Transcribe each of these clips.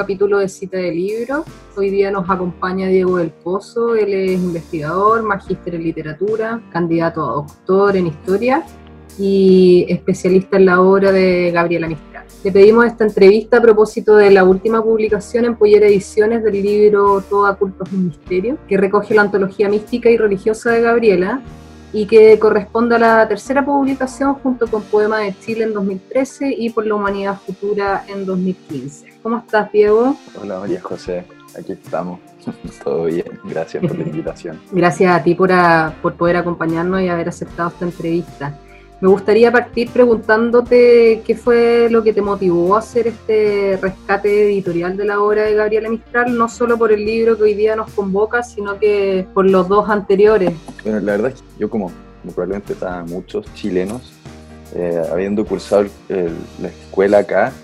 capítulo de Cita de Libro. Hoy día nos acompaña Diego del Pozo, él es investigador, magíster en literatura, candidato a doctor en historia y especialista en la obra de Gabriela Mistral. Le pedimos esta entrevista a propósito de la última publicación en Pollera Ediciones del libro Todo Culto es un Misterio, que recoge la antología mística y religiosa de Gabriela y que corresponde a la tercera publicación junto con Poema de Chile en 2013 y Por la Humanidad Futura en 2015. ¿Cómo estás, Diego? Hola, María José. Aquí estamos. Todo bien. Gracias por la invitación. Gracias a ti por, por poder acompañarnos y haber aceptado esta entrevista. Me gustaría partir preguntándote qué fue lo que te motivó a hacer este rescate editorial de la obra de Gabriela Mistral, no solo por el libro que hoy día nos convoca, sino que por los dos anteriores. Bueno, la verdad es que yo como, probablemente estaban muchos chilenos, eh, habiendo cursado la escuela acá,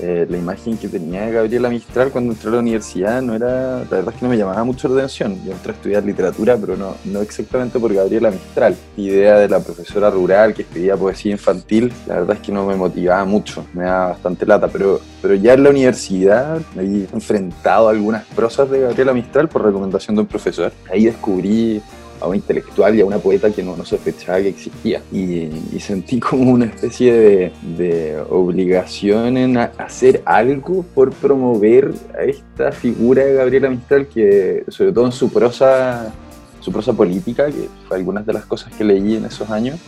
eh, la imagen que tenía Gabriela Mistral cuando entré a la universidad no era, la verdad es que no me llamaba mucho la atención. Yo entré a estudiar literatura, pero no, no exactamente por Gabriela Mistral. La idea de la profesora rural que escribía poesía infantil, la verdad es que no me motivaba mucho, me daba bastante lata, pero, pero ya en la universidad me he enfrentado a algunas prosas de Gabriela Mistral por recomendación de un profesor. Ahí descubrí a un intelectual y a una poeta que no, no sospechaba que existía. Y, sentí como una especie de, de, obligación en hacer algo por promover a esta figura de Gabriela Mistral que, sobre todo en su prosa, su prosa política, que fue algunas de las cosas que leí en esos años,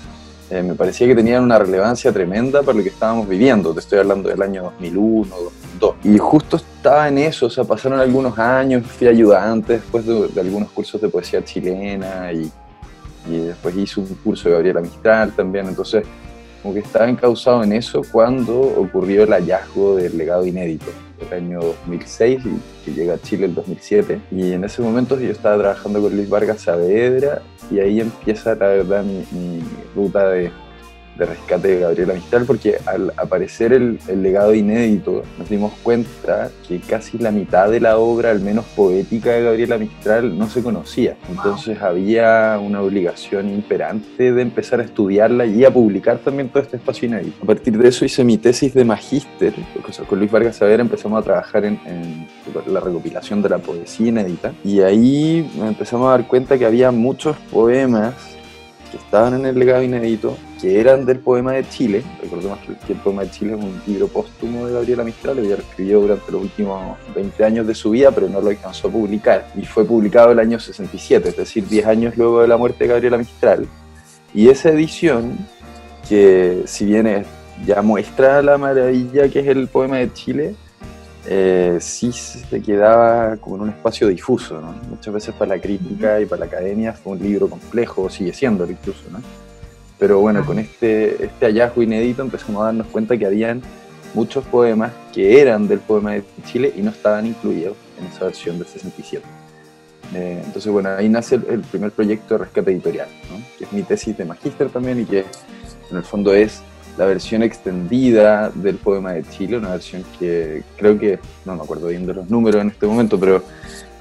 eh, me parecía que tenían una relevancia tremenda para lo que estábamos viviendo. Te estoy hablando del año 2001, 2002. Y justo estaba en eso, o sea, pasaron algunos años, fui ayudante después de, algunos cursos de poesía chilena y, y, después hice un curso de Gabriela Mistral también. Entonces, como que estaba encausado en eso cuando ocurrió el hallazgo del legado inédito el año 2006 y que llega a Chile el 2007. Y en ese momento yo estaba trabajando con Luis Vargas Saavedra y ahí empieza la verdad mi, mi ruta de de rescate de Gabriela Mistral, porque al aparecer el, legado inédito nos dimos cuenta que casi la mitad de la obra, al menos poética de Gabriela Mistral, no se conocía. Entonces había una obligación imperante de empezar a estudiarla y a publicar también todo este espacio inédito. A partir de eso hice mi tesis de magíster, con Luis Vargas Saavedra empezamos a trabajar en, en la recopilación de la poesía inédita y ahí empezamos a dar cuenta que había muchos poemas que estaban en el legado inédito, que eran del poema de Chile. Recordemos que el poema de Chile es un libro póstumo de Gabriela Mistral, ella lo escribió durante los últimos 20 años de su vida, pero no lo alcanzó a publicar. Y fue publicado el año 67, es decir, 10 años luego de la muerte de Gabriela Mistral. Y esa edición, que si bien ya muestra la maravilla que es el poema de Chile, eh, sí se quedaba como en un espacio difuso. Muchas veces para la crítica y para la academia fue un libro complejo, sigue siendo incluso. ¿no? Pero bueno, con este, este hallazgo inédito empezamos a darnos cuenta que habían muchos poemas que eran del poema de Chile y no estaban incluidos en esa versión del 67. Eh, entonces, bueno, ahí nace el, primer proyecto de rescate editorial, que es mi tesis de magíster también y que en el fondo es la versión extendida del poema de Chile, una versión que creo que, no me acuerdo bien de los números en este momento, pero,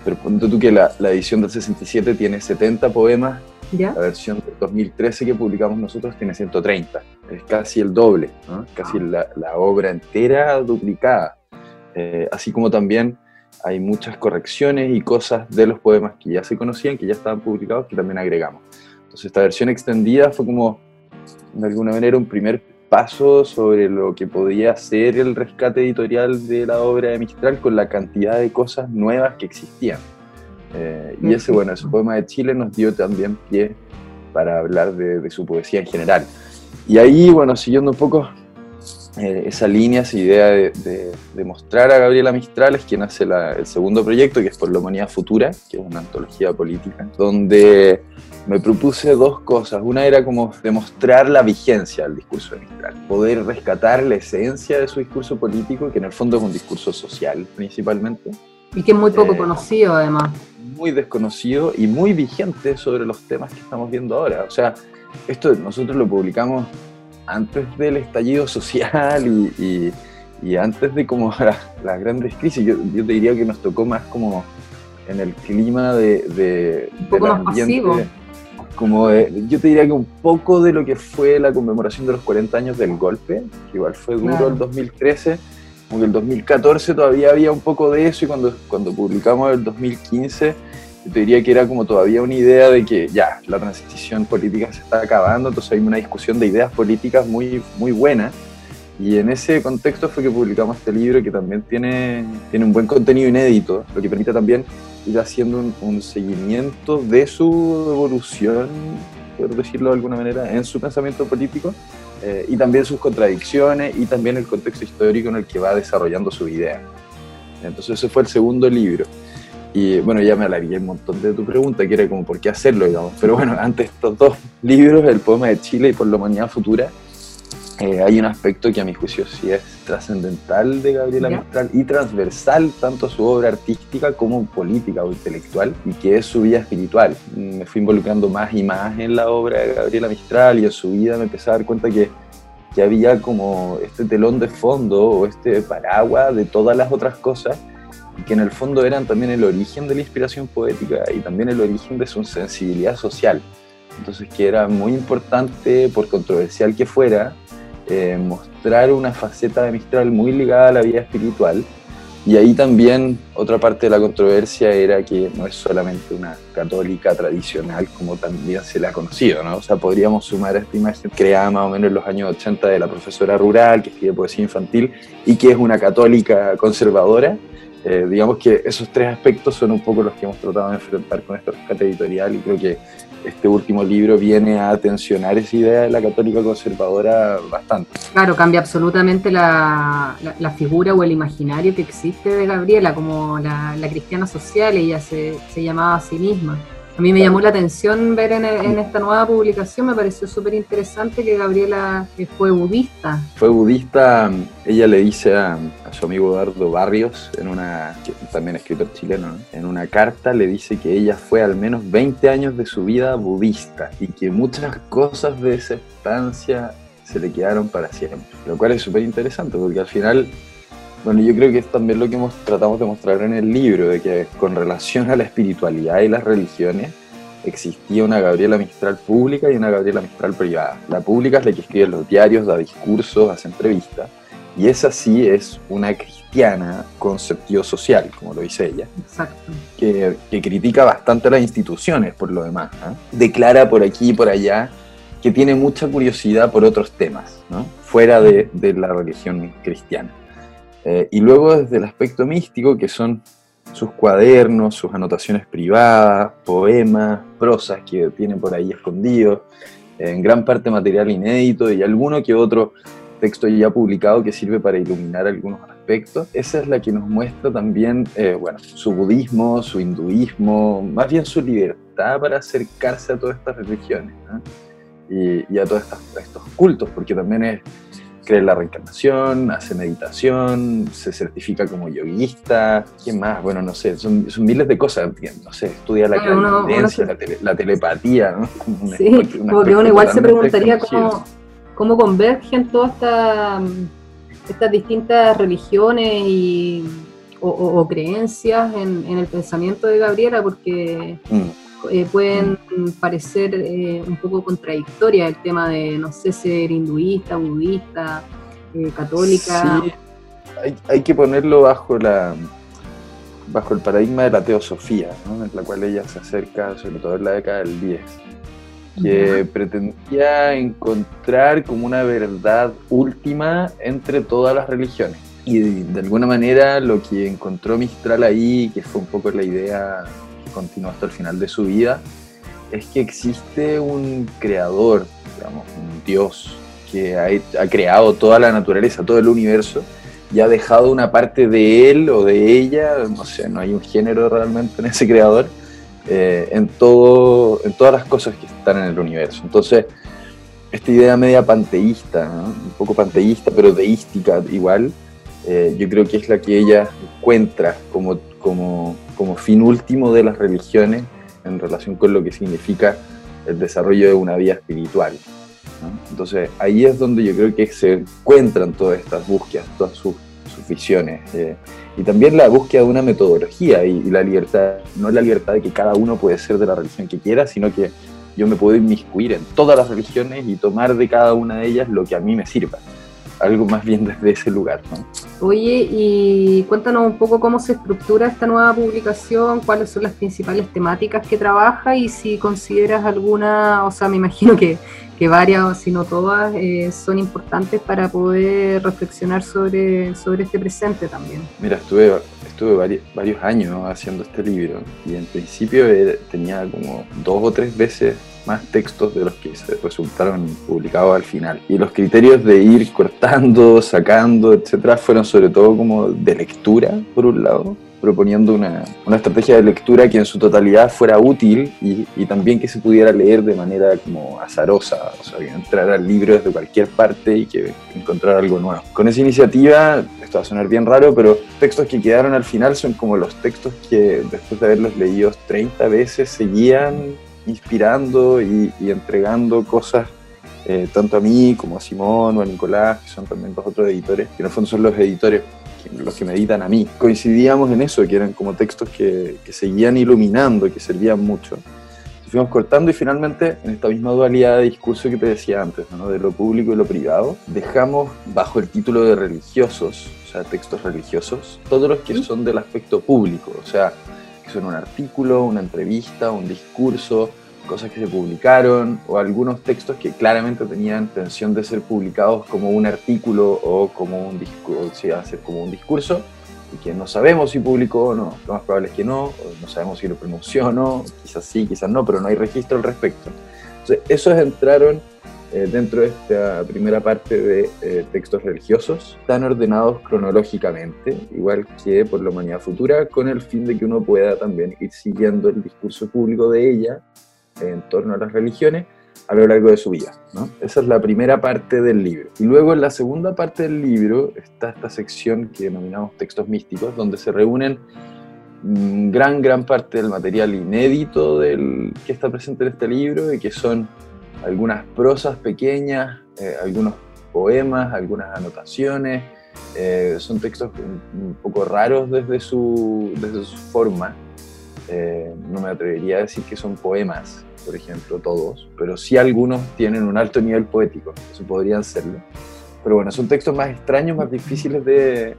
pero ponte tú que la, la edición del 67 tiene 70 poemas, ¿Ya? la versión del 2013 que publicamos nosotros tiene 130, es casi el doble, ¿no? casi la, la, obra entera duplicada, eh, así como también hay muchas correcciones y cosas de los poemas que ya se conocían, que ya estaban publicados, que también agregamos. Entonces esta versión extendida fue como, de alguna manera, un primer paso sobre lo que podía ser el rescate editorial de la obra de Mistral con la cantidad de cosas nuevas que existían. Eh, y ese, bueno, ese poema de Chile nos dio también pie para hablar de, su poesía en general. Y ahí, bueno, siguiendo un poco eh, esa línea, esa idea de, de, mostrar a Gabriela Mistral, es quien hace el segundo proyecto, que es Por la Humanidad Futura, que es una antología política, donde me propuse dos cosas. Una era como demostrar la vigencia del discurso de Mistral, poder rescatar la esencia de su discurso político, que en el fondo es un discurso social principalmente. Y que es muy poco eh, conocido además. Muy desconocido y muy vigente sobre los temas que estamos viendo ahora. O sea, esto nosotros lo publicamos antes del estallido social y, y, antes de como las grandes crisis. Yo, yo te diría que nos tocó más como en el clima de... de un poco más pasivo como yo te diría que un poco de lo que fue la conmemoración de los 40 años del golpe, que igual fue duro el 2013, como que el 2014 todavía había un poco de eso y cuando, cuando publicamos el 2015 te diría que era como todavía una idea de que ya, la transición política se está acabando, entonces hay una discusión de ideas políticas muy, muy buena. Y en ese contexto fue que publicamos este libro que también tiene, tiene un buen contenido inédito, lo que permite también ir haciendo un, seguimiento de su evolución, por decirlo de alguna manera, en su pensamiento político eh, y también sus contradicciones y también el contexto histórico en el que va desarrollando su idea. Entonces ese fue el segundo libro. Y bueno, ya me alargué un montón de tu pregunta, que era como por qué hacerlo, digamos. Pero bueno, antes estos dos libros, El poema de Chile y Por la humanidad futura, eh, hay un aspecto que a mi juicio sí es trascendental de Gabriela Mistral y transversal tanto a su obra artística como política o intelectual, y que es su vida espiritual. Me fui involucrando más y más en la obra de Gabriela Mistral y en su vida me empecé a dar cuenta que, que había como este telón de fondo o este paraguas de todas las otras cosas que en el fondo eran también el origen de la inspiración poética y también el origen de su sensibilidad social. Entonces que era muy importante, por controversial que fuera, eh, mostrar una faceta de Mistral muy ligada a la vida espiritual. Y ahí también otra parte de la controversia era que no es solamente una católica tradicional como también se la ha conocido, ¿no? O sea, podríamos sumar a esta imagen creada más o menos en los años 80 de la profesora rural que escribe poesía infantil y que es una católica conservadora, eh, digamos que esos tres aspectos son un poco los que hemos tratado de enfrentar con este rescate editorial y creo que este último libro viene a tensionar esa idea de la católica conservadora bastante. Claro, cambia absolutamente la, la, figura o el imaginario que existe de Gabriela como la, la cristiana social, ella se, se llamaba a sí misma. A mí me llamó la atención ver en, esta nueva publicación, me pareció súper interesante que Gabriela fue budista. Fue budista, ella le dice a, su amigo Eduardo Barrios, en una, también escritor chileno, en una carta le dice que ella fue al menos 20 años de su vida budista y que muchas cosas de esa estancia se le quedaron para siempre. Lo cual es súper interesante porque al final bueno, yo creo que es también lo que hemos, tratamos de mostrar en el libro, de que con relación a la espiritualidad y las religiones, existía una Gabriela Mistral pública y una Gabriela Mistral privada. La pública es la que escribe los diarios, da discursos, hace entrevistas, y esa sí es una cristiana conceptivo social, como lo dice ella, Exacto. Que, que, critica bastante a las instituciones por lo demás. ¿eh? Declara por aquí y por allá que tiene mucha curiosidad por otros temas, ¿no? fuera de, de la religión cristiana. Eh, y luego desde el aspecto místico, que son sus cuadernos, sus anotaciones privadas, poemas, prosas que tiene por ahí escondidos, en gran parte material inédito y alguno que otro texto ya publicado que sirve para iluminar algunos aspectos. Esa es la que nos muestra también, eh, bueno, su budismo, su hinduismo, más bien su libertad para acercarse a todas estas religiones y, y, a todos estos cultos, porque también es cree la reencarnación, hace meditación, se certifica como yoguista, ¿quién más? Bueno, no sé, son, miles de cosas, no sé, estudia la claro, la, telepatía, ¿no? sí, porque uno igual se preguntaría cómo, cómo convergen todas estas distintas religiones y, o, creencias en, el pensamiento de Gabriela, porque... Mm. Eh, pueden parecer eh, un poco contradictorias el tema de, no sé, ser hinduista, budista, eh, católica. Sí, hay, que ponerlo bajo la bajo el paradigma de la teosofía, en la cual ella se acerca, sobre todo en la década del 10, que pretendía encontrar como una verdad última entre todas las religiones. Y de alguna manera lo que encontró Mistral ahí, que fue un poco la idea continúa hasta el final de su vida, es que existe un creador, digamos, un Dios que ha, creado toda la naturaleza, todo el universo, y ha dejado una parte de él o de ella, no sé, no hay un género realmente en ese creador, eh, en, todo, en todas las cosas que están en el universo. Entonces, esta idea media panteísta, un poco panteísta, pero deística igual, eh, yo creo que es la que ella encuentra como, como como fin último de las religiones en relación con lo que significa el desarrollo de una vida espiritual. Entonces ahí es donde yo creo que se encuentran todas estas búsquedas, todas sus, visiones. Eh, y también la búsqueda de una metodología y, la libertad, no la libertad de que cada uno puede ser de la religión que quiera, sino que yo me puedo inmiscuir en todas las religiones y tomar de cada una de ellas lo que a mí me sirva. Algo más bien desde ese lugar. Oye, y cuéntanos un poco cómo se estructura esta nueva publicación, cuáles son las principales temáticas que trabaja y si consideras alguna, o sea, me imagino que, que varias, si no todas, eh, son importantes para poder reflexionar sobre, sobre este presente también. Mira, estuve, estuve varios, años haciendo este libro y en principio tenía como dos o tres veces más textos de los que resultaron publicados al final. Y los criterios de ir cortando, sacando, etcétera, fueron sobre todo como de lectura, por un lado, proponiendo una, una, estrategia de lectura que en su totalidad fuera útil y, y, también que se pudiera leer de manera como azarosa, o sea, que entrar al libro desde cualquier parte y que encontrar algo nuevo. Con esa iniciativa, esto va a sonar bien raro, pero textos que quedaron al final son como los textos que después de haberlos leído 30 veces seguían inspirando y, entregando cosas eh, tanto a mí como a Simón o a Nicolás, que son también dos otros editores, que en el fondo son los editores los que me editan a mí. Coincidíamos en eso, que eran como textos que, que seguían iluminando, que servían mucho. fuimos cortando y finalmente, en esta misma dualidad de discurso que te decía antes, ¿no? de lo público y lo privado, dejamos bajo el título de religiosos, o sea, textos religiosos, todos los que son del aspecto público, o sea, son un artículo, una entrevista, un discurso, cosas que se publicaron o algunos textos que claramente tenían intención de ser publicados como un artículo o como un discurso, si a ser como un discurso y que no sabemos si publicó o no. Lo más probable es que no, no sabemos si lo pronunció o no, quizás sí, quizás no, pero no hay registro al respecto. Entonces, esos entraron eh, dentro de esta primera parte de eh, textos religiosos, están ordenados cronológicamente, igual que por la humanidad futura, con el fin de que uno pueda también ir siguiendo el discurso público de ella en torno a las religiones a lo largo de su vida. ¿no? Esa es la primera parte del libro. Y luego en la segunda parte del libro está esta sección que denominamos textos místicos, donde se reúnen mm, gran, gran parte del material inédito del, que está presente en este libro y que son algunas prosas pequeñas, eh, algunos poemas, algunas anotaciones. Eh, son textos un, poco raros desde su, desde su forma. Eh, no me atrevería a decir que son poemas, por ejemplo, todos, pero sí algunos tienen un alto nivel poético, eso podrían serlo. Pero bueno, son textos más extraños, más difíciles de,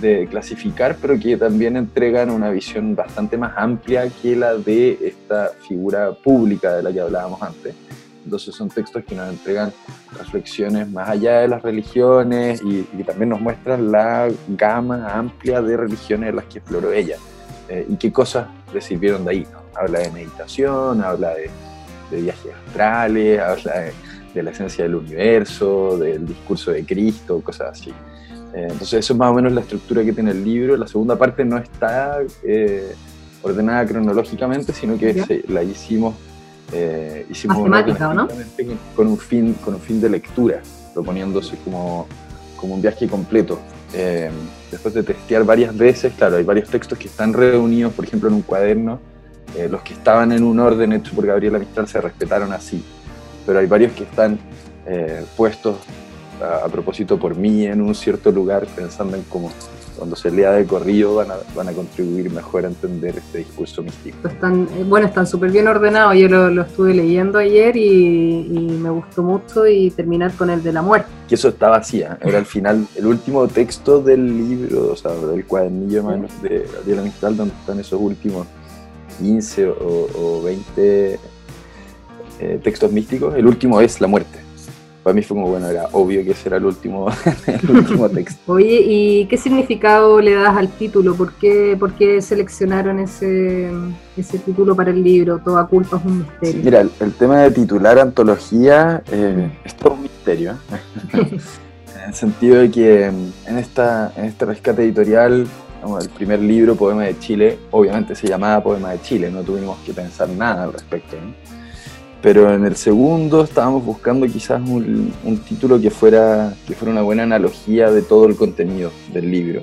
de clasificar, pero que también entregan una visión bastante más amplia que la de esta figura pública de la que hablábamos antes. Entonces son textos que nos entregan reflexiones más allá de las religiones y, también nos muestran la gama amplia de religiones en las que exploró ella eh, y qué cosas le sirvieron de ahí. Habla de meditación, habla de, viajes astrales, habla de, la esencia del universo, del discurso de Cristo, cosas así. Eh, entonces eso es más o menos la estructura que tiene el libro. La segunda parte no está eh, ordenada cronológicamente, sino que la hicimos eh, hicimos una ¿no? con, un fin, con un fin de lectura, proponiéndose como, como un viaje completo. Eh, después de testear varias veces, claro, hay varios textos que están reunidos, por ejemplo, en un cuaderno. Eh, los que estaban en un orden hecho por Gabriela Mistral se respetaron así, pero hay varios que están eh, puestos a, a, propósito por mí en un cierto lugar, pensando en cómo cuando se lea de corrido van a, van a contribuir mejor a entender este discurso místico. Están, eh, bueno, están súper bien ordenados, yo lo, estuve leyendo ayer y, me gustó mucho y terminar con el de la muerte. Que eso está vacía, era al final el último texto del libro, o sea, del cuadernillo más de Gabriela Mistral, donde están esos últimos 15 o, 20 eh, textos místicos, el último es la muerte para mí fue como, bueno, era obvio que ese era el último, el último texto. Oye, ¿y qué significado le das al título? ¿Por qué, por qué seleccionaron ese, ese título para el libro? Toda culpa es un misterio. Mira, el, tema de titular antología eh, es todo un misterio. ¿eh? en el sentido de que en, esta, en este rescate editorial el primer libro, Poema de Chile, obviamente se llamaba Poema de Chile, no tuvimos que pensar nada al respecto. Pero en el segundo estábamos buscando quizás un, título que fuera, que fuera una buena analogía de todo el contenido del libro.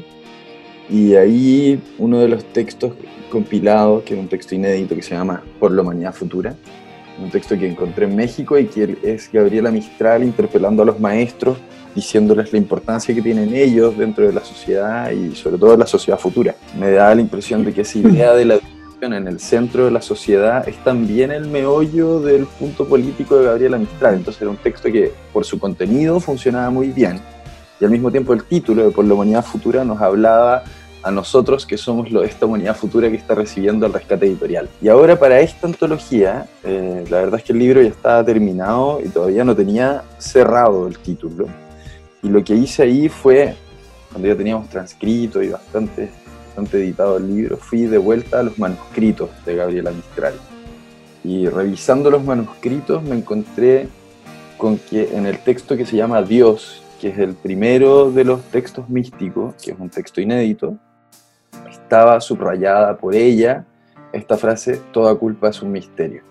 Y ahí uno de los textos compilados, que es un texto inédito que se llama Por la Humanidad Futura, un texto que encontré en México y que es Gabriela Mistral interpelando a los maestros, diciéndoles la importancia que tienen ellos dentro de la sociedad y sobre todo de la sociedad futura. Me da la impresión de que esa idea de la en el centro de la sociedad es también el meollo del punto político de Gabriela Mistral. Entonces era un texto que por su contenido funcionaba muy bien, y al mismo tiempo el título de Por la Humanidad Futura nos hablaba a nosotros que somos lo, esta humanidad futura que está recibiendo el rescate editorial. Y ahora para esta antología, eh, la verdad es que el libro ya estaba terminado y todavía no tenía cerrado el título. Y lo que hice ahí fue, cuando ya teníamos transcrito y bastante, bastante editado el libro, fui de vuelta a los manuscritos de Gabriela Mistral. Y revisando los manuscritos me encontré con que en el texto que se llama Dios, que es el primero de los textos místicos, que es un texto inédito, estaba subrayada por ella esta frase, toda culpa es un misterio.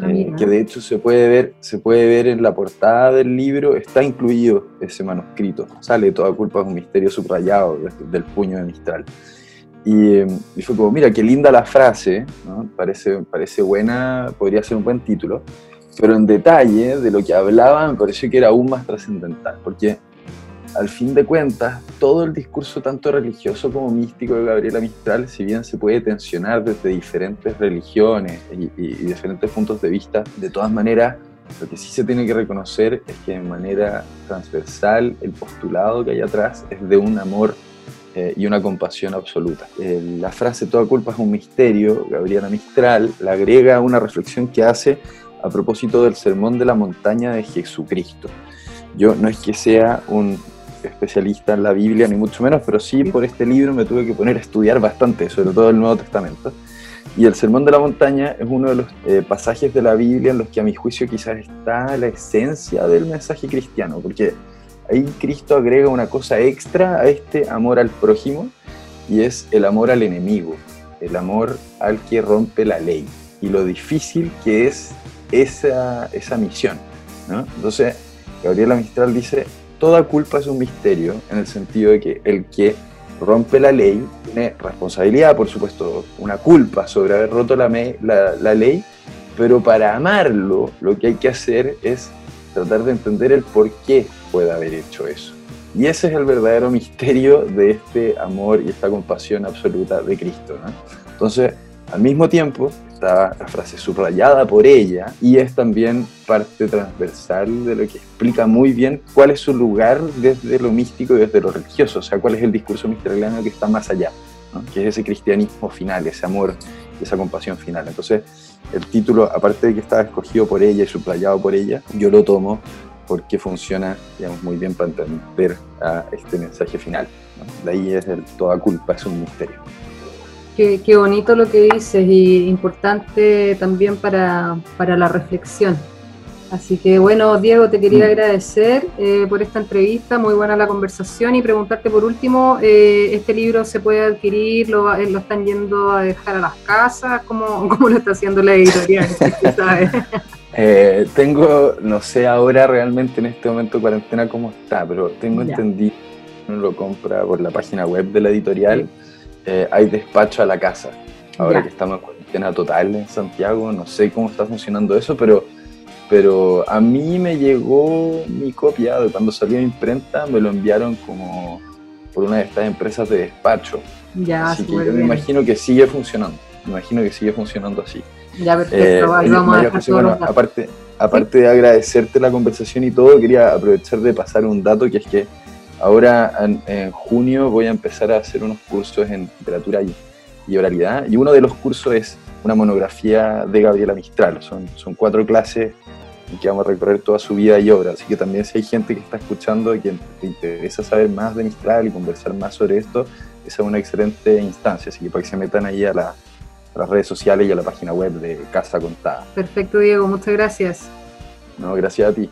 Ah, eh, que de hecho se puede, ver, se puede ver en la portada del libro, está incluido ese manuscrito, sale toda culpa es un misterio subrayado del puño de Mistral. Y, y, fue como, mira, qué linda la frase, parece, parece buena, podría ser un buen título, pero en detalle de lo que hablaba me pareció que era aún más trascendental, porque al fin de cuentas, todo el discurso tanto religioso como místico de Gabriela Mistral, si bien se puede tensionar desde diferentes religiones y, diferentes puntos de vista, de todas maneras, lo que sí se tiene que reconocer es que de manera transversal el postulado que hay atrás es de un amor eh, y una compasión absoluta. Eh, la frase toda culpa es un misterio, Gabriela Mistral, la agrega una reflexión que hace a propósito del sermón de la montaña de Jesucristo. Yo no es que sea un especialista en la Biblia, ni mucho menos, pero sí por este libro me tuve que poner a estudiar bastante, sobre todo el Nuevo Testamento. Y el Sermón de la Montaña es uno de los eh, pasajes de la Biblia en los que a mi juicio quizás está la esencia del mensaje cristiano, porque ahí Cristo agrega una cosa extra a este amor al prójimo y es el amor al enemigo, el amor al que rompe la ley y lo difícil que es esa, esa misión. ¿no? Entonces, Gabriela Mistral dice, toda culpa es un misterio, en el sentido de que el que rompe la ley tiene responsabilidad, por supuesto, una culpa sobre haber roto la, la, ley, pero para amarlo lo que hay que hacer es tratar de entender el por qué puede haber hecho eso. Y ese es el verdadero misterio de este amor y esta compasión absoluta de Cristo. Entonces, al mismo tiempo, está la frase subrayada por ella y es también parte transversal de lo que explica muy bien cuál es su lugar desde lo místico y desde lo religioso, o sea, cuál es el discurso misteriano que está más allá, que es ese cristianismo final, ese amor, esa compasión final. Entonces, el título, aparte de que está escogido por ella y subrayado por ella, yo lo tomo porque funciona digamos, muy bien para entender a este mensaje final. De ahí es el toda culpa es un misterio. Qué, bonito lo que dices y importante también para, la reflexión. Así que bueno, Diego, te quería mm. agradecer eh, por esta entrevista, muy buena la conversación y preguntarte por último, eh, ¿este libro se puede adquirir? ¿Lo, eh, ¿Lo, están yendo a dejar a las casas? ¿Cómo, cómo lo está haciendo la editorial? tengo, no sé ahora realmente en este momento cuarentena cómo está, pero tengo entendido que uno lo compra por la página web de la editorial. Eh, hay despacho a la casa. Ahora que estamos en cuarentena total en Santiago, no sé cómo está funcionando eso, pero, pero a mí me llegó mi copia de cuando salió a imprenta, me lo enviaron como por una de estas empresas de despacho. Ya, así que yo me imagino que sigue funcionando. Me imagino que sigue funcionando así. Ya, perfecto. Eh, vamos a bueno, aparte, aparte de agradecerte la conversación y todo, quería aprovechar de pasar un dato que es que Ahora en, junio voy a empezar a hacer unos cursos en literatura y, oralidad y uno de los cursos es una monografía de Gabriela Mistral. Son, son cuatro clases en que vamos a recorrer toda su vida y obra. Así que también si hay gente que está escuchando y que te interesa saber más de Mistral y conversar más sobre esto, esa es una excelente instancia. Así que para que se metan ahí a, a las redes sociales y a la página web de Casa Contada. Perfecto, Diego. Muchas gracias. No, gracias a ti.